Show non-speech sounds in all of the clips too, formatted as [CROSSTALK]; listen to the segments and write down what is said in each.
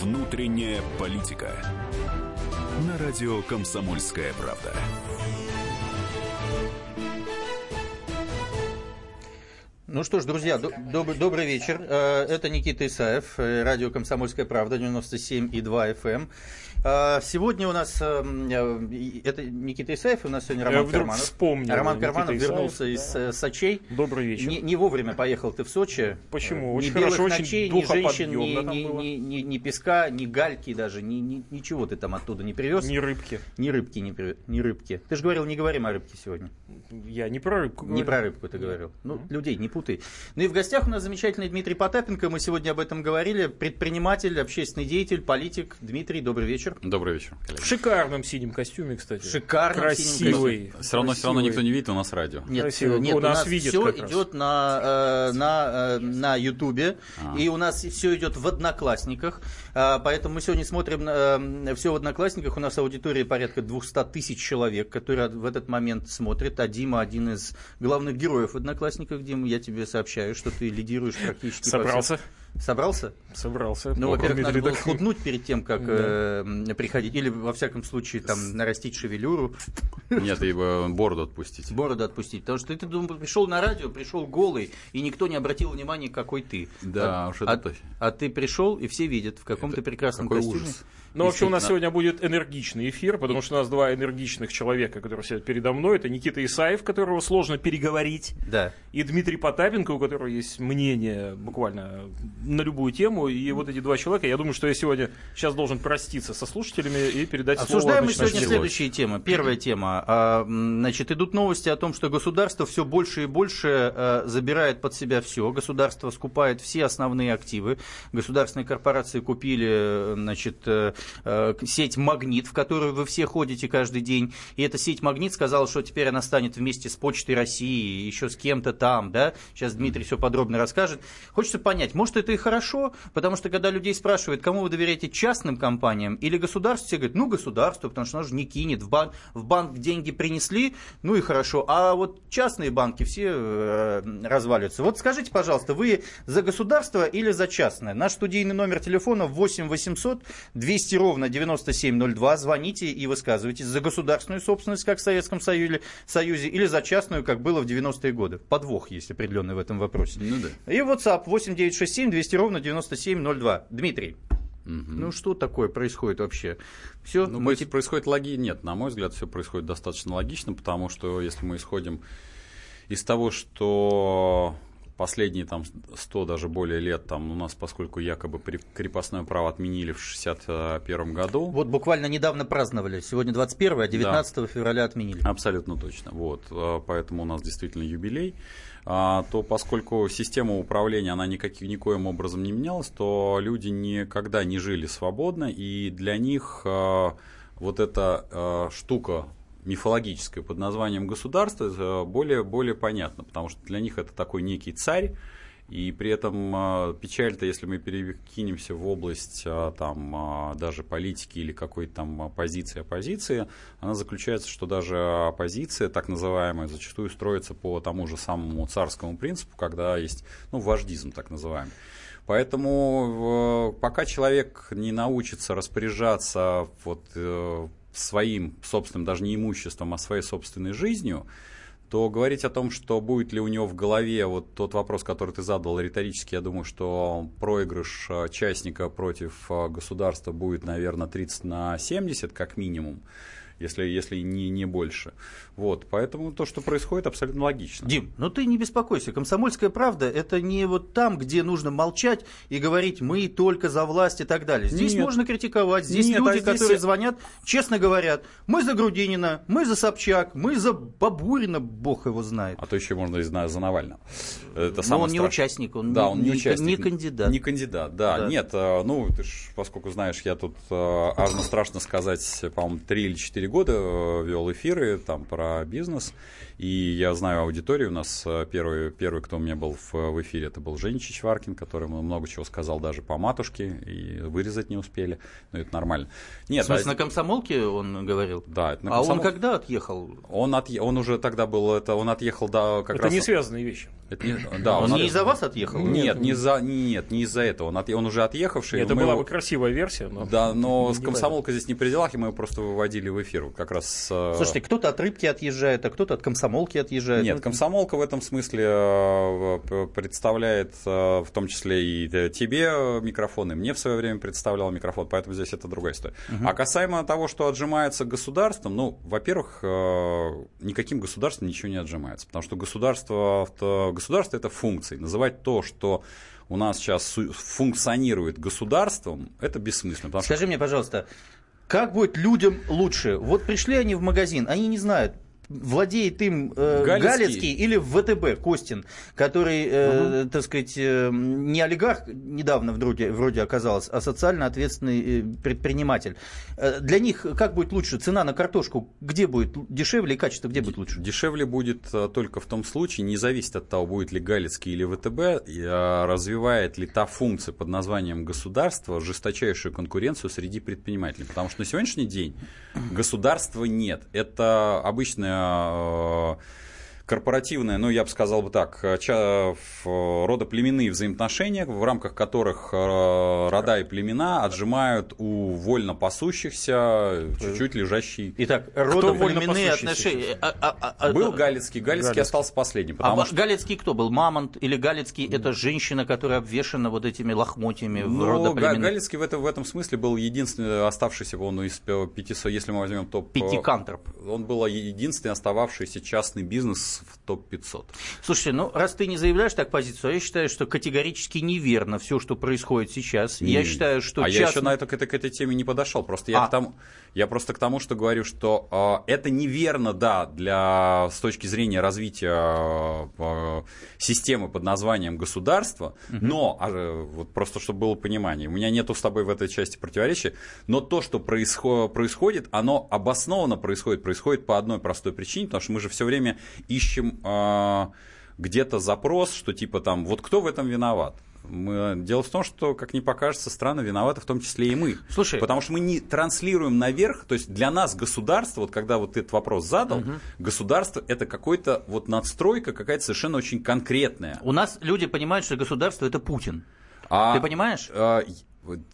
Внутренняя политика. На радио «Комсомольская правда». Ну что ж, друзья, доб- добрый вечер. Э, это Никита Исаев, э, радио «Комсомольская правда», 97,2 FM. А, сегодня у нас эм, э, это Никита Исаев, у нас сегодня Роман Я Карманов. Вспомнил, Роман Никита Карманов Исаев, вернулся из да. э, Сочей. Добрый вечер. Не, не вовремя поехал ты в Сочи. Почему? Ни Очень белых хорошо, ночей, ни женщин, ни, ни, ни, ни- ни песка, ни гальки даже, ни, ни- ничего ты там оттуда не привез. Ни рыбки. Ни рыбки, ни, при- ни рыбки. Ты же говорил, не говорим о рыбке сегодня. Я не про рыбку Не говорю. про рыбку ты говорил. Ну, людей не путай. Ну и в гостях у нас замечательный Дмитрий Потапенко. Мы сегодня об этом говорили. Предприниматель, общественный деятель, политик. Дмитрий, добрый вечер. Добрый вечер, коллеги. В шикарном синем костюме, кстати. Синем Красивый. Все равно, все равно никто не видит, у нас радио. Нет, нет, У у нас нас видят все как раз. идет на, э, на, э, на Ютубе, А. и у нас все идет в Одноклассниках, А, поэтому мы сегодня смотрим все в Одноклассниках, у нас аудитория порядка 200 тысяч человек, которые в этот момент смотрят, а Дима один из главных героев в Одноклассниках, Дима, я тебе сообщаю, что ты лидируешь практически по всем- Собрался? Собрался? Ну, во-первых, надо было худнуть перед тем, как э, приходить, или, во всяком случае, там, нарастить шевелюру. Нет, и э, бороду отпустить. бороду отпустить. Потому что ты, думал, пришел на радио, пришел голый, и никто не обратил внимания, какой ты. Да, а, уж это а, точно. а ты пришел, и все видят, в каком ты прекрасном какой костюме. ужас. Ну, вообще, у нас сегодня будет энергичный эфир, потому что у нас два энергичных человека, которые сидят передо мной. Это Никита Исаев, которого сложно переговорить, Да. и Дмитрий Потапенко, у которого есть мнение буквально на любую тему. И вот эти два человека, я думаю, что я сегодня сейчас должен проститься со слушателями и передать слово Обсуждаем мы сегодня следующие темы. Первая тема. А, Значит, идут новости о том, что государство все больше и больше э, забирает под себя все. Государство скупает все основные активы. Государственные корпорации купили значит, э, э, сеть «Магнит», в которую вы все ходите каждый день. И эта сеть «Магнит» сказала, что теперь она станет вместе с Почтой России, еще с кем-то там. Да? Сейчас Дмитрий все подробно расскажет. Хочется понять, может, это и хорошо, потому что когда людей спрашивают, кому вы доверяете частным компаниям или государству, все говорят, ну, государство, потому что оно же не кинет. В банк, в банк деньги принесли, ну и хорошо. А вот частные банки все э, разваливаются. Вот скажите, пожалуйста, вы за государство или за частное? Наш студийный номер телефона 8 800 200 ровно 9702. Звоните и высказывайтесь за государственную собственность, как в Советском Союзе, Союзе или за частную, как было в 90-е годы. Подвох есть определенный в этом вопросе. Ну да. И WhatsApp 8967 200 ровно 9702. Дмитрий, ну что такое происходит вообще? Все, Ну, проис- происходит логи... Нет, на мой взгляд, все происходит достаточно логично, потому что если мы исходим из того, что последние там 100 даже более лет там у нас, поскольку якобы крепостное право отменили в 61 году, Вот буквально недавно праздновали. Сегодня 21 а 19 февраля отменили. Абсолютно точно. Вот, э, поэтому у нас действительно юбилей. А, То поскольку система управления она никак, никоим образом не менялась, то люди никогда не жили свободно, и для них э, вот эта э, штука мифологическая под названием государство более, более понятна, потому что для них это такой некий царь, и при этом э, печаль-то, если мы перекинемся в область э, там, э, даже политики или какой-то там оппозиции оппозиции, она заключается, что даже оппозиция, так называемая, зачастую строится по тому же самому царскому принципу, когда есть ну, вождизм так называемый. Поэтому пока человек не научится распоряжаться вот, э, своим собственным, даже не имуществом, а своей собственной жизнью, то говорить о том, что будет ли у него в голове вот тот вопрос, который ты задал риторически, я думаю, что проигрыш э, частника против э, государства будет, наверное, 30 на 70 как минимум, если, если не, не больше. Вот, поэтому то, что происходит, абсолютно логично. Дим, ну ты не беспокойся. Комсомольская правда это не вот там, где нужно молчать и говорить мы только за власть и так далее. Здесь Нет. можно критиковать. Здесь Нет, люди, а здесь- которые звонят, честно говорят, мы за Грудинина, мы за Собчак, мы за Бабурина, бог его знает. А то еще можно и за, за Навального. Это Но он не страшное. участник, он да, не- он не, не- участник. не кандидат. Не кандидат, да. Да. Нет, э, ну, ты ж, поскольку знаешь, я тут, э, аж страшно сказать, по-моему, 3 или 4 года э, вел эфиры там про бизнес. И я знаю аудиторию. У нас э, первый, первый кто у меня был в, в эфире, это был Женя Чичваркин, который много чего сказал даже по матушке, и вырезать не успели. Но это нормально. Нет, В смысле, а- на комсомолке он говорил? да, это на а он комсомол- когда отъехал? Он, отъе- он уже тогда был, это, он отъехал, да, как Это раз... не связанные вещи. Это не, да, Он он не от- из-за вас отъехал? Нет, не за, нет, не из-за этого. Он, от- он уже отъехавший. Это мы была его- бы красивая версия, но... Да, но с Не комсомолкой здесь не при делах, и мы его просто выводили в эфир. Как раз э, Слушайте, кто-то от рыбки отъезжает, а кто-то от комсомолки отъезжает. Нет, Ну, комсомолка в этом смысле э, представляет э, в том числе и э, тебе микрофон, и мне в свое время представлял микрофон, поэтому здесь это другая история. А касаемо того, что отжимается государством, ну, во-первых, никаким государством ничего не отжимается, потому что государство, государство это функции. Называть то, что у нас сейчас функционирует государством, это бессмысленно. Потому что Скажи мне, пожалуйста, как будет людям лучше? Вот пришли они в магазин, они не знают, владеет им э, Галицкий. Галицкий. или ВТБ Костин, который, э, так сказать, э, не олигарх недавно вроде, вроде оказался, а социально ответственный э, предприниматель. Э, для них как будет лучше? Цена на картошку где будет дешевле и качество где будет лучше? Дешевле будет э, только в том случае, не зависит от того, будет ли Галицкий или ВТБ, э, развивает ли та функция под названием государство жесточайшую конкуренцию среди предпринимателей. Потому что на сегодняшний день государства нет. Это обычная э, корпоративное, ну, я бы сказал бы так, э, в- родоплеменные взаимоотношения, в рамках которых э, рода и племена отжимают у вольно пасущихся чуть-чуть лежащий Итак, родоплеменные отношения. А- а- а- был Галицкий, Галицкий Галицкий. остался последним, А потому ва- что Галицкий кто был? Мамонт или Галицкий это женщина, которая обвешана вот этими лохмотьями в ну, родоплеменных? Галицкий в, этом в этом смысле был единственный оставшийся, он из 500, если мы возьмем топ... Пятикантроп. Он был единственный остававшийся частный бизнес в топ-500. Слушайте, ну раз ты не заявляешь так позицию, а я считаю, что категорически неверно все, что происходит сейчас. Я Не. считаю, что а я еще частный- на это, к, этой, к этой теме не подошел. Просто я, А. к тому, я просто к тому, что говорю, что э, это неверно, да, для, с точки зрения развития э, системы под названием государство, но, а, э, вот просто чтобы было понимание, у меня нету с тобой в этой части противоречия, но то, что происхо- происходит, оно обоснованно происходит, происходит по одной простой причине, потому что мы же все время ищем э, где-то запрос, что типа там, вот кто в этом виноват? Мы... Дело в том, что, как ни покажется, страны виноваты, в том числе и мы. Слушай. Потому что мы не транслируем наверх, то есть для нас государство, вот когда вот ты этот вопрос задал, государство это какой-то вот надстройка какая-то совершенно очень конкретная. У нас люди понимают, что государство это Путин. А, Ты понимаешь?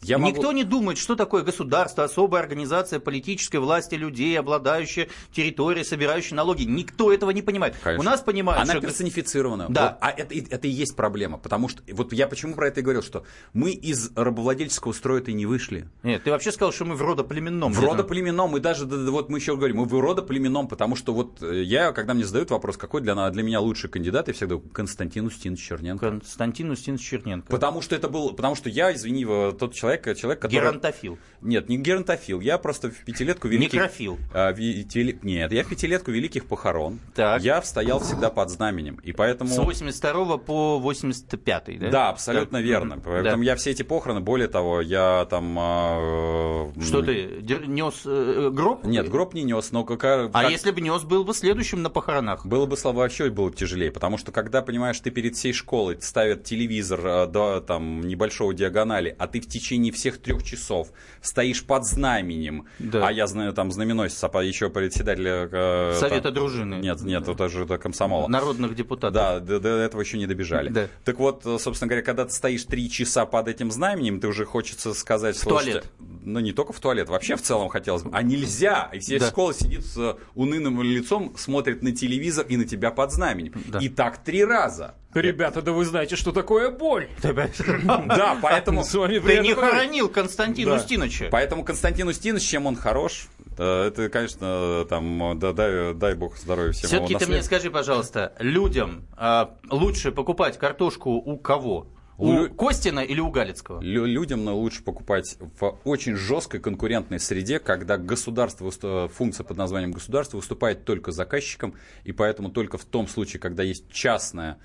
Я могу- Никто не думает, что такое государство, особая организация политической власти людей, обладающая территорией, собирающая налоги. Никто этого не понимает. Конечно. У нас понимают, Она что... персонифицирована. Да. Вот, а это, это и есть проблема. Потому что, вот я почему про это и говорил, что мы из рабовладельческого строя-то и не вышли. Нет, ты вообще сказал, что мы в родоплеменном. В родоплеменном, и даже, да, да, вот мы еще говорим, мы в родоплеменном, потому что вот э, я, когда мне задают вопрос, какой для, для меня лучший кандидат, я всегда говорю, Константин Устинович Черненко. Константин Устинович Черненко. Потому что это был, потому что я, извини, тот человек, человек, который... Геронтофил. Нет, не геронтофил, я просто в пятилетку великих... Некрофил. А, ви- теле- Нет, я в пятилетку великих похорон. Так. Я стоял всегда под знаменем, и поэтому... С 82 по 85 да? Да, абсолютно Так. верно. Поэтому Да. я все эти похороны, более того, я там... а, э, Что ты, нес гроб? Нет, гроб не нес, но какая... А как- если бы нес, был бы следующим на похоронах? Было бы слабо вообще было бы тяжелее, потому что когда, понимаешь, ты перед всей школой ставят телевизор э, до там, небольшого диагонали, а ты в течение всех трех часов стоишь под знаменем, Да. а я знаю там знаменосец, а еще председатель... э, Совета там- дружины. Нет, нет, это же это комсомола. Народных депутатов. Да, до, до этого еще не добежали. Да. Так вот, э, собственно говоря, когда ты стоишь три часа под этим знаменем, ты уже хочется сказать... В туалет. Ну, не только в туалет, вообще в целом хотелось бы. А нельзя! И вся Да. школа сидит с э, унылым лицом, смотрит на телевизор и на тебя под знаменем. Да. И так три раза. Ребята, да вы знаете, что такое боль. [LAUGHS] Да, поэтому... [LAUGHS] С вами Ты не хоронил Константина. Устиновича. Поэтому Константин Устинович, чем он хорош, э, это, конечно, там, да, дай, дай бог здоровья всем Все-таки ты мне скажи, пожалуйста, людям а, лучше покупать картошку у кого? У лю- Костина или у Галицкого? Лю- Людям ну, лучше покупать в очень жесткой конкурентной среде, когда государство, функция под названием государство выступает только заказчиком, и поэтому только в том случае, когда есть частная,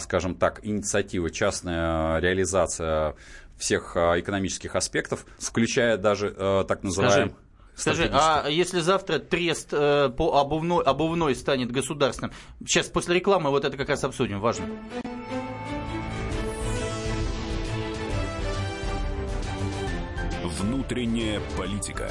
скажем так, инициатива, частная реализация всех а, экономических аспектов, включая даже так называемый... Скажи, а если завтра трест э, по обувной, обувной станет государственным? Сейчас после рекламы вот это как раз обсудим, важно. Внутренняя политика.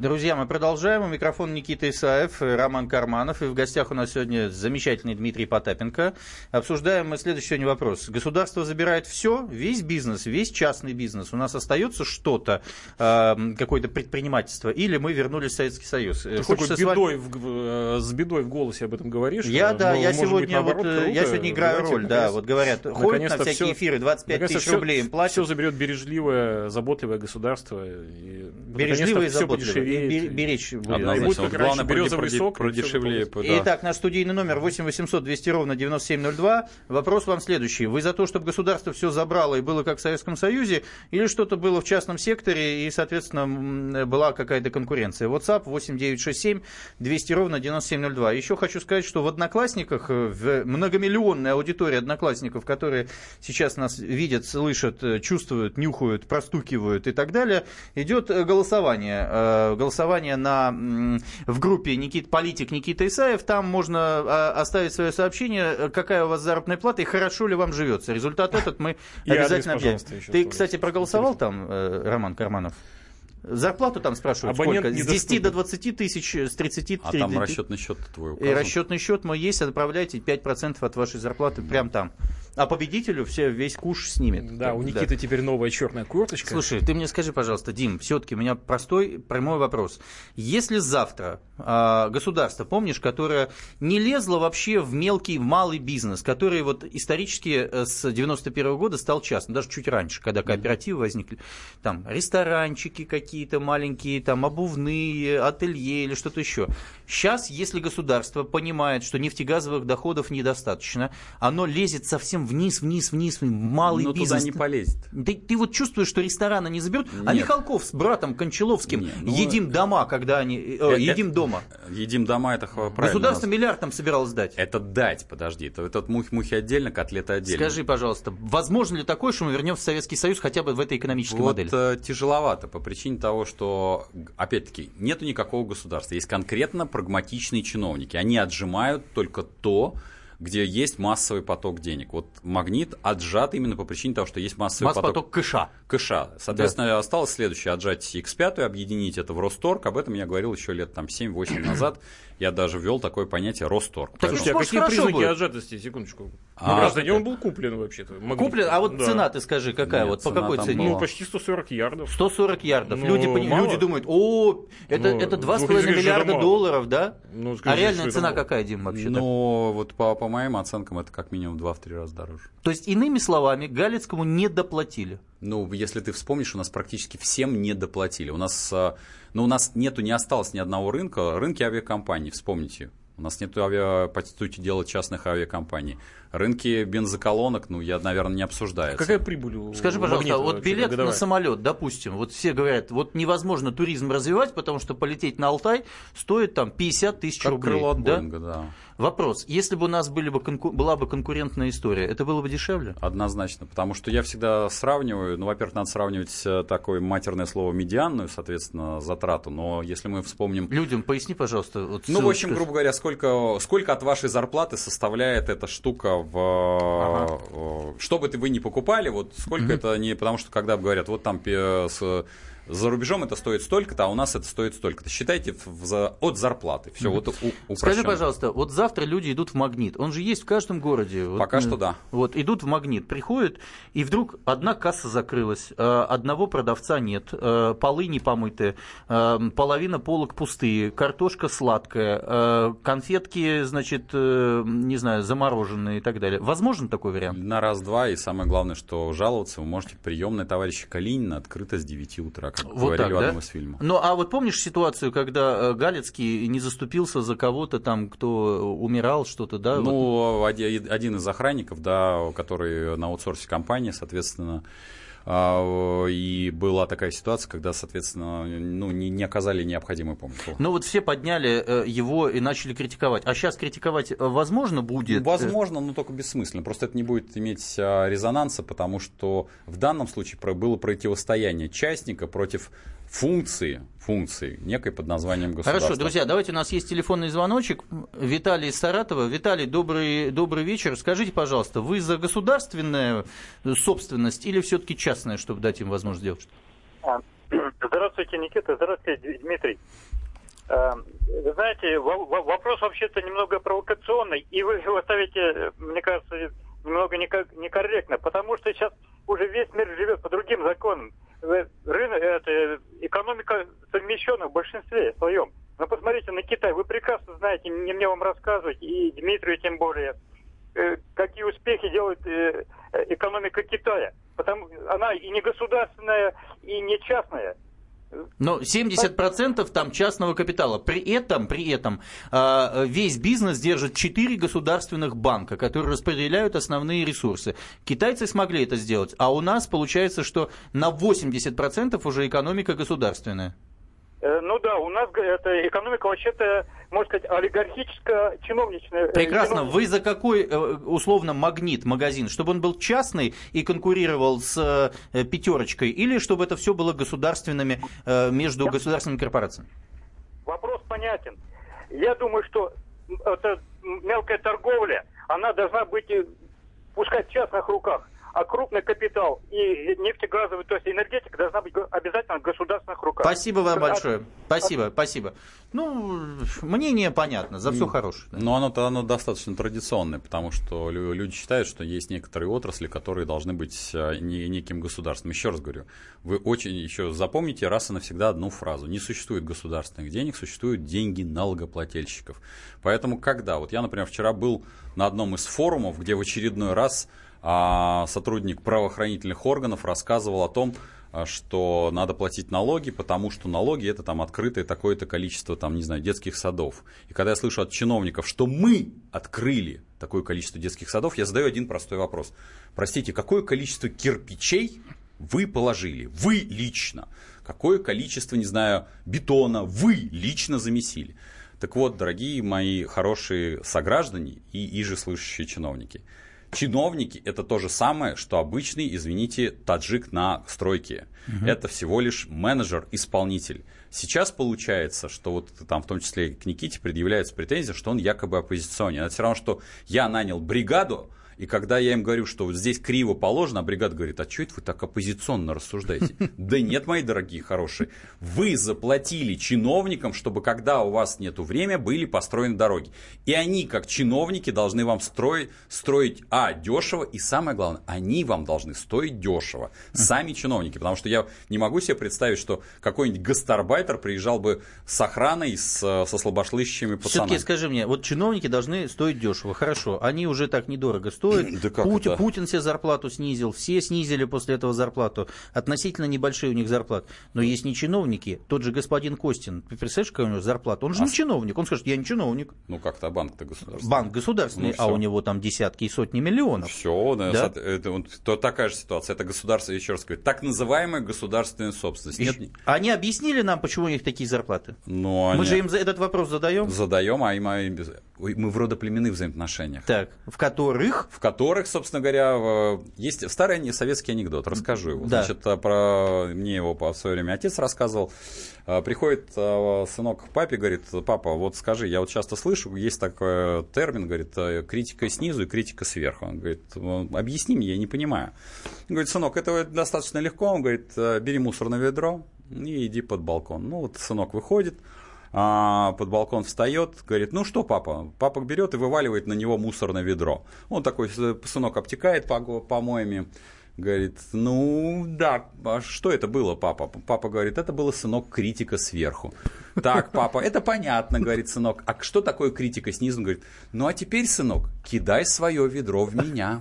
Друзья, мы продолжаем. У микрофона Никита Исаев, Роман Карманов. И в гостях у нас сегодня замечательный Дмитрий Потапенко. Обсуждаем мы следующий сегодня вопрос. Государство забирает все, весь бизнес, весь частный бизнес. У нас остается что-то, э, какое-то предпринимательство, или мы вернулись в Советский Союз? Ты с такой бедой, в, э, с бедой в голосе об этом говоришь. Я, да, я сегодня, быть, вот, круто. я сегодня играю Давайте, роль, наконец, да, вот говорят, ходят на всякие все, эфиры, 25 тысяч рублей им платят. Все заберет бережливое, заботливое государство. И, бережливое и заботливое беречь будет. Однозначно. Вот главное, березовый сок. Продешевле. Да. Итак, наш студийный номер 8 800 200 ровно 9702. Вопрос вам следующий. Вы за то, чтобы государство все забрало и было как в Советском Союзе, или что-то было в частном секторе и, соответственно, была какая-то конкуренция? WhatsApp 8967 200 ровно 9702. Еще хочу сказать, что в Одноклассниках, в многомиллионной аудитории Одноклассников, которые сейчас нас видят, слышат, чувствуют, нюхают, простукивают и так далее, идет голосование э, голосование на, в группе Никит, политик Никита Исаев. Там можно а, оставить свое сообщение, какая у вас заработная плата и хорошо ли вам живется. Результат этот мы обязательно объявим. Ты, кстати, проголосовал там, э, Роман Карманов? Зарплату там спрашивают Абонент сколько? С 10 до 20 тысяч, с 30 А там расчетный счет твой указан? И расчетный счет мой есть, отправляйте 5% от вашей зарплаты прямо там. А победителю все, весь куш снимет. Да, у Никиты да. теперь новая черная курточка. Слушай, ты мне скажи, пожалуйста, Дим, все-таки у меня простой, прямой вопрос. Если завтра э, государство, помнишь, которое не лезло вообще в мелкий, в малый бизнес, который вот исторически э, с 91 -го года стал частным, даже чуть раньше, когда кооперативы возникли, там ресторанчики какие-то маленькие, там обувные, ателье или что-то еще. Сейчас, если государство понимает, что нефтегазовых доходов недостаточно, оно лезет совсем вниз, вниз, вниз, малый Но бизнес. туда не полезет. Ты, ты вот чувствуешь, что рестораны не заберут, а Михалков с братом Кончаловским Нет, ну, едим дома, когда они... Э, э, едим дома. Едим дома, это правильно. Государство миллиард там собиралось дать. Это дать, подожди. Это, это мухи, мухи отдельно, котлеты отдельно. Скажи, пожалуйста, возможно ли такое, что мы вернемся в Советский Союз хотя бы в этой экономической вот, модели? Вот тяжеловато по причине того, что, опять-таки, нету никакого государства. Есть конкретно прагматичные чиновники. Они отжимают только то, где есть массовый поток денег. Вот магнит отжат именно по причине того, что есть массовый Масс поток. поток кэша. Кэша. Соответственно, да. осталось следующее, отжать X5, объединить это в Росторг. Об этом я говорил еще лет там 7-8 назад я даже ввел такое понятие Росторг. Так, Поэтому... а какие признаки будет. отжатости? Секундочку. А, ну, граждане, он был куплен вообще-то. Куплен? А вот да. цена ты скажи, какая? Нет, вот по какой цене? Была... Ну, почти 140 ярдов. 140 ярдов. Ну, люди, пони... люди думают, о, это, ну, это 2,5 миллиарда долларов, да? Ну, скажи, а реальная цена какая, Дим, вообще? Ну, вот по, по моим оценкам, это как минимум 2-3 раза дороже. То есть, иными словами, Галицкому не доплатили? Ну, если ты вспомнишь, у нас практически всем не доплатили. У нас, а, ну, у нас нету, не осталось ни одного рынка. Рынки авиакомпаний, вспомните. У нас нет, авиа, по сути дела, частных авиакомпаний. Рынки бензоколонок, ну, я, наверное, не обсуждаю. Какая прибыль у Скажи, пожалуйста, вот билет годовая? на самолет, допустим, вот все говорят, вот невозможно туризм развивать, потому что полететь на Алтай стоит там 50 тысяч рублей. Крыло от да? Боинга, да. Вопрос, если бы у нас были бы конку... была бы конкурентная история, это было бы дешевле? Однозначно, потому что я всегда сравниваю, ну, во-первых, надо сравнивать э, такое матерное слово медианную, соответственно, затрату, но если мы вспомним... Людям поясни, пожалуйста. Вот ну, в общем, грубо говоря, сколько, сколько от вашей зарплаты составляет эта штука в... Ага. Э, что бы ты вы ни покупали, вот сколько угу. это не... Потому что когда говорят, вот там с за рубежом это стоит столько-то, а у нас это стоит столько-то. Считайте в, за, от зарплаты. Все, вот у, Скажи, пожалуйста, вот завтра люди идут в магнит. Он же есть в каждом городе. Пока вот, что да. Вот идут в магнит, приходят, и вдруг одна касса закрылась, э, одного продавца нет, э, полы не помытые, э, половина полок пустые, картошка сладкая, конфетки, значит, не знаю, замороженные и так далее. Возможен такой вариант? На раз-два, и самое главное, что жаловаться вы можете приемная товарища Калинина открыта с 9 утра как Вот говорили так, в одном да? из фильмов. Ну, а вот помнишь ситуацию, когда э, Галицкий не заступился за кого-то там, кто умирал, что-то, да? Вот. Ну, оди- один из охранников, да, который на аутсорсе компании, соответственно, и была такая ситуация, когда, соответственно, ну, не, не оказали необходимой помощи. Ну вот все подняли э, его и начали критиковать. А сейчас критиковать э, возможно будет? Возможно, но только бессмысленно. Просто это не будет иметь а, резонанса, потому что в данном случае было противостояние частника против функции, функции некой под названием государства. Хорошо, друзья, давайте, у нас есть телефонный звоночек. Виталий из Саратова. Виталий, добрый, добрый вечер. Скажите, пожалуйста, вы за государственную собственность или все-таки частная, чтобы дать им возможность делать что-то? А, [CLEARS THROAT] Здравствуйте, Никита. Здравствуйте, Дмитрий. А, Вы знаете, во- во- вопрос вообще-то немного провокационный, и вы его ставите, мне кажется, немного неко- некорректно, потому что сейчас уже весь мир живет по другим законам. Рынок, это, экономика совмещена в большинстве своем. Но посмотрите на Китай, вы прекрасно знаете, не мне вам рассказывать, и Дмитрию тем более, э, какие успехи делает э, э, экономика Китая. Потому она и не государственная, и не частная. Но 70% там частного капитала. При этом, при этом а, весь бизнес держит 4 государственных банка, которые распределяют основные ресурсы. Китайцы смогли это сделать, а у нас получается, что на 80% уже экономика государственная. Э, Ну да, у нас г- это экономика вообще-то, можно сказать, олигархическо-чиновничная. э, Прекрасно. чиновничная. Вы за какой, э, условно, магнит, магазин? Чтобы он был частный и конкурировал с э, пятерочкой? Или чтобы это все было государственными, э, между государственными корпорациями? Вопрос понятен. Я думаю, что эта мелкая торговля, она должна быть, э, пускай в частных руках, а крупный капитал и нефтегазовый, то есть энергетика должна быть обязательно в государственных руках. Спасибо вам А- большое. Спасибо, спасибо. Ну, мнение понятно, за все хорошее. да. Но оно-то оно достаточно традиционное, потому что лю- люди считают, что есть некоторые отрасли, которые должны быть а, не, неким государством. Еще раз говорю, вы очень еще запомните раз и навсегда одну фразу. Не существует государственных денег, существуют деньги налогоплательщиков. Поэтому когда, вот я, например, вчера был на одном из форумов, где в очередной раз а, сотрудник правоохранительных органов рассказывал о том, а, что надо платить налоги, потому что налоги это там открытое такое-то количество, там, не знаю, детских садов. И когда я слышу от чиновников, что мы открыли такое количество детских садов, я задаю один простой вопрос. Простите, какое количество кирпичей вы положили? Вы лично. Какое количество, не знаю, бетона вы лично замесили? Так вот, дорогие мои хорошие сограждане и иже слышащие чиновники, Чиновники это то же самое, что обычный, извините, таджик на стройке. Это всего лишь менеджер-исполнитель. Сейчас получается, что вот там в том числе к Никите предъявляется претензия, что он якобы оппозиционер. Это все равно, что я нанял бригаду, и когда я им говорю, что вот здесь криво положено, а бригада говорит, а что это вы так оппозиционно рассуждаете? [LAUGHS] Да нет, мои дорогие, хорошие. Вы заплатили чиновникам, чтобы когда у вас нет времени, были построены дороги. И они, как чиновники, должны вам строить, строить, а, дешево, и самое главное, они вам должны стоить дешево. Сами чиновники. Потому что я не могу себе представить, что какой-нибудь гастарбайтер приезжал бы с охраной, с, со слабошлыщими пацанами. Все-таки скажи мне, вот чиновники должны стоить дешево. Хорошо, они уже так недорого стоят. Да как Путин, это? Путин себе зарплату снизил, все снизили после этого зарплату. Относительно небольшие у них зарплаты. Но есть не чиновники. Тот же господин Костин, представляешь, какая у него зарплата? Он же А не чиновник. Он скажет, я не чиновник. Ну как-то банк-то государственный. Банк государственный, Ну, а у него там десятки и сотни миллионов. Все, да, Да? сот- это, то такая же ситуация. Это государство, еще раз говорю, так называемая государственная собственность. Нет, Они объяснили нам, почему у них такие зарплаты? но Мы они же им этот вопрос задаем. задаем, а им, а им мы в родоплеменных взаимоотношениях. Так, в которых В которых, собственно говоря, есть старый советский анекдот. Расскажу его. Да. Значит, а, про мне его в свое время отец рассказывал. А, Приходит а, сынок к папе, говорит, папа, вот скажи, я вот часто слышу, есть такой термин, говорит, э, критика снизу и критика сверху. Он говорит, «Ну, объясни мне, я не понимаю. Он говорит, сынок, это достаточно легко. Он говорит, «Э, бери мусорное ведро и иди под балкон. Ну вот сынок выходит, а, под балкон встает, говорит, ну что, папа? Папа берет и вываливает на него мусорное ведро. Он такой, сынок обтекает по- помоями, говорит, ну да, а что это было, папа? Папа говорит, это было, сынок, критика сверху. Так, папа, это понятно, говорит сынок. А что такое критика снизу? Он говорит, ну а теперь, сынок, кидай свое ведро в меня.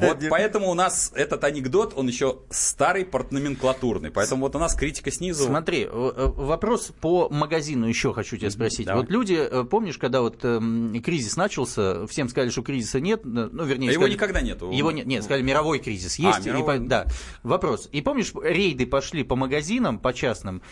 Вот поэтому у нас этот анекдот, он еще старый портноменклатурный. Поэтому вот у нас критика снизу. Смотри, э, э, вопрос по магазину еще хочу тебя спросить. Давай. Вот люди, э, помнишь, когда вот эм, кризис начался, всем сказали, что кризиса нет, ну, вернее... А его никогда нету. Его нет, нет, сказали, мировой кризис есть. и мировой. по- да. Вопрос. И помнишь, рейды пошли по магазинам, по частным,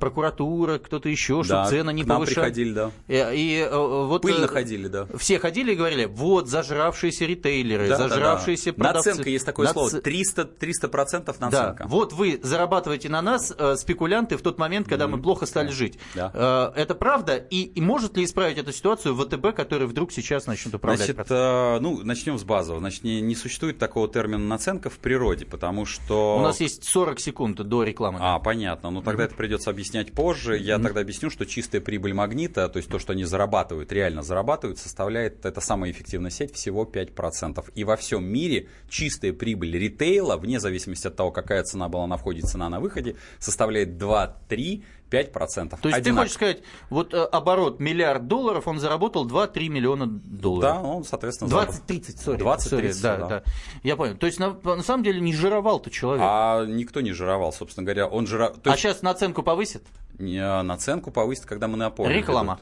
прокуратура, кто-то еще, чтобы Да, цены не к нам повышали. приходили, да. И, и, э, вот, Пыльно э, ходили, да. Все ходили и говорили, вот, зажравшиеся ритейлеры, Да, да, да. зажравшиеся продавцы. Наценка есть такое Нац- слово. 300, 300% Да, наценка. вот вы зарабатываете на нас, э, спекулянты, в тот момент, когда мы плохо стали жить. Да. Э, это правда? И, и может ли исправить эту ситуацию ВТБ, который вдруг сейчас начнет управлять Значит, процессом? э, ну, начнем с базового. Значит, не, не существует такого термина наценка в природе, потому что... У нас есть 40 секунд до рекламы. А, понятно. Ну, тогда это придется объяснять позже. Я тогда объясню, что чистая прибыль магнита, то есть то, что они зарабатывают, реально зарабатывают, составляет, это самая эффективная сеть, всего 5%. И во всем мире чистая прибыль ритейла, вне зависимости от того, какая цена была на входе, цена на выходе, составляет 2, 3, 5%. То есть ты Одинаково. хочешь сказать, вот э, оборот миллиард долларов, он заработал 2-3 миллиона долларов. Да, он, соответственно, 20-30, сори. 20-30, сори, да, да. да. Я понял. То есть на, на самом деле не жировал-то человек. А никто не жировал, собственно говоря. Он жира... То А есть сейчас наценку повысит? не, наценку повысит, когда мы напомним. Реклама.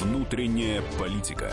Внутренняя политика.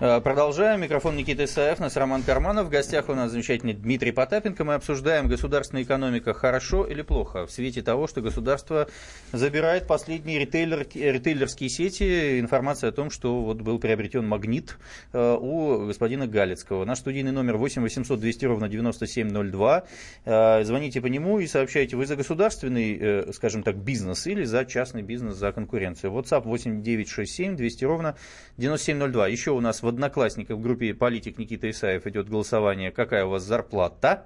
Продолжаем. Микрофон Никита Исаев, нас Роман Карманов. В гостях у нас замечательный Дмитрий Потапенко. Мы обсуждаем, государственная экономика хорошо или плохо в свете того, что государство забирает последние ритейлер, ритейлерские сети. Информация о том, что вот был приобретен магнит э, у господина Галицкого. Наш студийный номер 8 800 200 ровно 9702. Э, Звоните по нему и сообщайте, вы за государственный, э, скажем так, бизнес или за частный бизнес, за конкуренцию. WhatsApp 8967 200 ровно 9702. Еще у нас в Одноклассниках в группе «Политик» Никита Исаев идет голосование, какая у вас зарплата.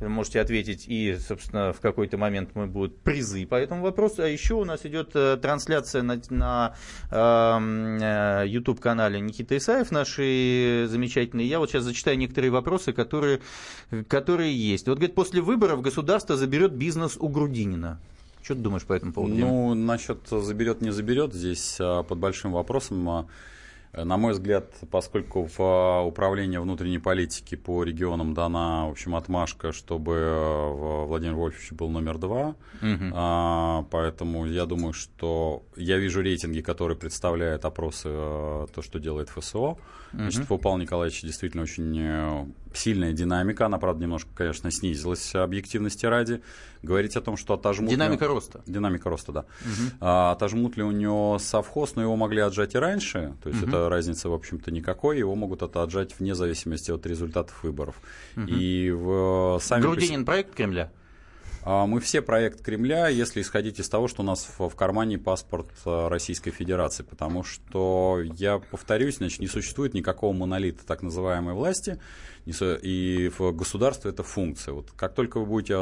Вы можете ответить, и, собственно, в какой-то момент мы будут призы по этому вопросу. А еще у нас идет э, трансляция на, на эм, э, YouTube-канале Никита Исаев, наши замечательные. Я вот сейчас зачитаю некоторые вопросы, которые, которые есть. Вот, говорит, после выборов государство заберет бизнес у Грудинина. Что ты думаешь по этому поводу? Ну, насчет заберет, не заберет, здесь а, под большим вопросом. На мой взгляд, поскольку в а, управление внутренней политики по регионам дана, в общем, отмашка, чтобы в- Владимир Вольфович был номер два, Мгм. а, поэтому я думаю, что я вижу рейтинги, которые представляют опросы, а, то, что делает ФСО. Значит, у Павла Николаевича действительно очень э, сильная динамика. Она, правда, немножко, конечно, снизилась объективности ради. Говорить о том, что отожмут... ли- Динамика роста. Динамика роста, да. А, отожмут ли у него совхоз, но его могли отжать и раньше, то есть это разница, в общем-то, никакой, его могут это отжать вне зависимости от результатов выборов. И в, сами по Грудинин проект Кремля? а, Мы все проект Кремля, если исходить из того, что у нас в, кармане паспорт а, Российской Федерации, потому что, я повторюсь, значит, не существует никакого монолита так называемой власти, и в государстве это функция. Вот как только вы будете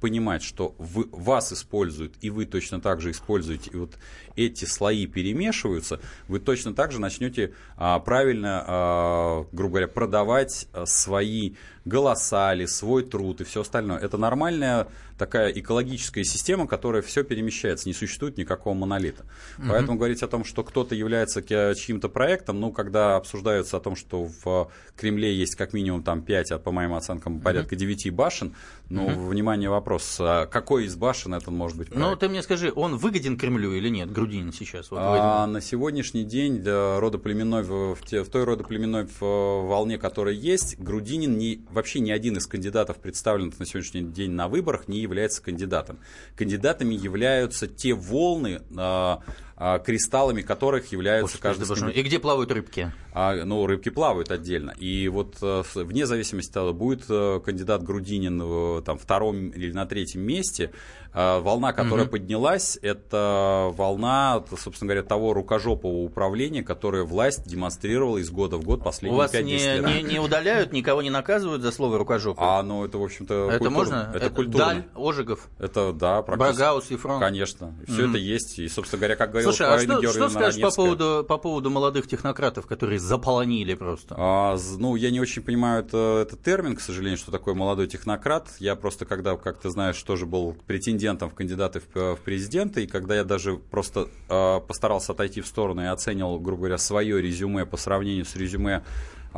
понимать, что вы, вас используют, и вы точно так же используете, и вот эти слои перемешиваются, вы точно так же начнете а, правильно, а, грубо говоря, продавать а, свои голоса или свой труд и все остальное. Это нормальная такая экологическая система, которая все перемещается, не существует никакого монолита. Поэтому говорить о том, что кто-то является чьим-то проектом, ну, когда обсуждается о том, что в Кремле есть как минимум там 5, а по моим оценкам порядка 9 башен, ну, внимание, вопрос, а какой из башен это может быть Ну, проект? ты мне скажи, он выгоден Кремлю или нет, Грудинин сейчас? Вот А на сегодняшний день для родоплеменной, в, те- в той родоплеменной волне, которая есть, Грудинин не, вообще ни один из кандидатов, представленных на сегодняшний день на выборах, не является кандидатом. Кандидатами являются те волны, а, а, кристаллами которых являются Господи, каждый боже. И где плавают рыбки? А, ну, рыбки плавают отдельно. И вот э, вне зависимости от того, будет э, кандидат Грудинин в там, втором или на третьем месте, э, волна, которая поднялась, это волна, собственно говоря, того рукожопого управления, которое власть демонстрировала из года в год У последние вас 5-10 не, лет. не, не удаляют, никого не наказывают за слово рукожопый? А, ну, это, в общем-то, это культурно. можно? Это, культурно. Даль, Ожегов, Это, да, практически. Брагаус, Ефрон? Конечно. Все это есть. И, собственно говоря, как говорил Слушай, а что, что скажешь по поводу, по поводу молодых технократов, которые заполонили просто? А, ну, я не очень понимаю это, этот термин, к сожалению, что такое молодой технократ. Я просто, когда, как ты знаешь, тоже был претендентом в кандидаты в, в президенты, и когда я даже просто а, постарался отойти в сторону и оценил, грубо говоря, свое резюме по сравнению с резюме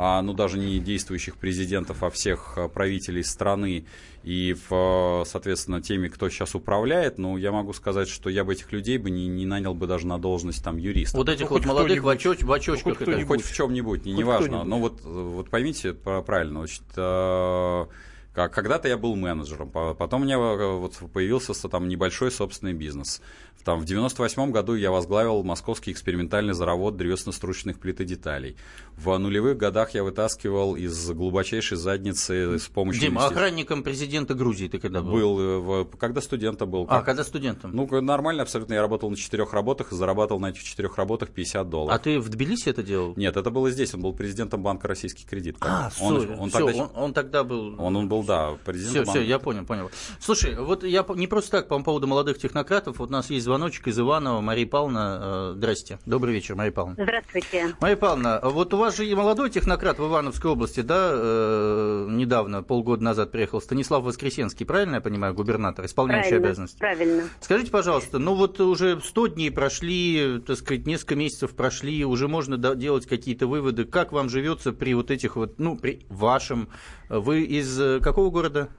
а, ну, даже не действующих президентов, а всех а, правителей страны и, в, соответственно, теми, кто сейчас управляет, ну, я могу сказать, что я бы этих людей бы не, не нанял бы даже на должность там юриста. Вот этих Ну, вот молодых в, очоч- в очочках. Ну, хоть. Хоть в чем-нибудь, не, неважно. Но вот, вот поймите правильно, значит, э, как- когда-то я был менеджером, по- потом у меня э, вот появился там небольшой собственный бизнес. Там, в 98 году я возглавил московский экспериментальный завод древесно-стручных плит и деталей. В нулевых годах я вытаскивал из глубочайшей задницы с помощью... Дима, инвести- охранником президента Грузии ты когда был? был, э, в- когда студента был. А, Как- когда студентом? Ну, нормально абсолютно. Я работал на четырех работах и зарабатывал на этих четырех работах 50 долларов. а ты в Тбилиси это делал? Нет, это было здесь. Он был президентом банка «Российский кредит». А, он, он Всё, тогда, он, он тогда был... он, он был, да, Все, президентом все, банка. я понял, понял. Слушай, вот я не просто так по поводу молодых технократов. Вот у нас есть звоночек из Иванова. Мария Павловна, э, здрасте. Добрый вечер, Мария Павловна. Здравствуйте. Мария Павловна, вот у вас же и молодой технократ в Ивановской области, да, э, недавно, полгода назад приехал, Станислав Воскресенский, правильно я понимаю, губернатор, исполняющий Правильно, обязанности? правильно. Скажите, пожалуйста, ну вот уже 100 дней прошли, так сказать, несколько месяцев прошли, уже можно да- делать какие-то выводы. Как вам живется при вот этих вот, ну, при вашем... Вы из э, какого города?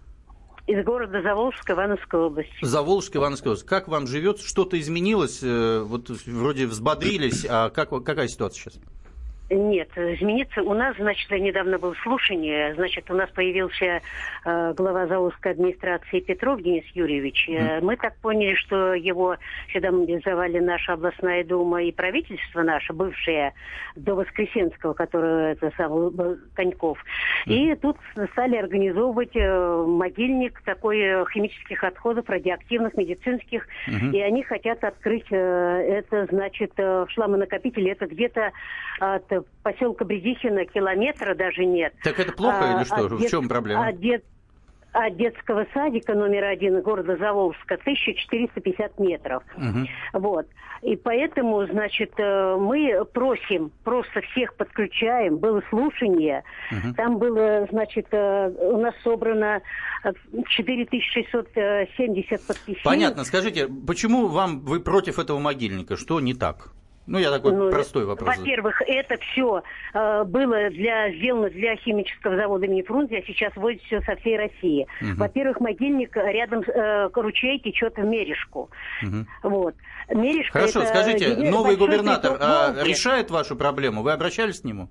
Из города Заволжска, Ивановской области. Заволжской Ивановской области. Как вам живется? Что-то изменилось? Э, Вот вроде взбодрились, а как, какая ситуация сейчас? Нет, измениться. У нас, значит, недавно было слушание. Значит, у нас появился э, глава Заволжской администрации Петров Денис Юрьевич. Э, Мы так поняли, что его сюда мобилизовали наша областная дума и правительство наше, бывшее, до Воскресенского, который это сам был Коньков. И тут стали организовывать э, могильник такой э, химических отходов, радиоактивных, медицинских. И они хотят открыть э, это, значит, э, в шламонакопителе. Это где-то от поселка Бредихина километра даже нет. Так это плохо А, или что? от В дет- чем проблема? От, дет- от детского садика номер один города Заволжска 1450 метров. Мгм. Вот. И поэтому, значит, э, мы просим, просто всех подключаем. Было слушание. Там было, значит, э, у нас собрано э, 4670 подписей. Понятно. Скажите, почему вам вы против этого могильника? Что не так? Ну, я такой Ну, простой вопрос. Во-первых, это все было для, сделано для химического завода имени Фрунзе, а сейчас возят все со всей России. Во-первых, могильник рядом э, ручей течет в Мережку. Вот. Мережка Хорошо, скажите, новый губернатор а, решает вашу проблему? Вы обращались к нему?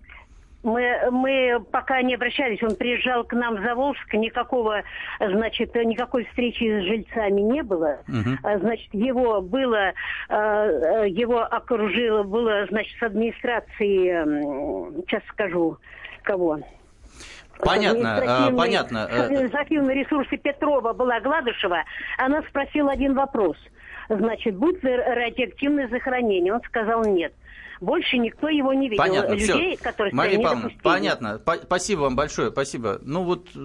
Мы, мы пока не обращались, он приезжал к нам в Заволжск, никакого, значит, никакой встречи с жильцами не было. А, Значит, его было, э, его окружило, было, значит, с администрации, сейчас скажу, кого? Понятно, а, понятно. э, Административные ресурсы Петрова была Гладышева. Она спросила один вопрос. Значит, будет ли радиоактивное захоронение? Он сказал нет. Больше никто его не видел. Понятно, Людей, все. которые Мария Павловна, понятно. По- спасибо вам большое, спасибо. Ну вот э,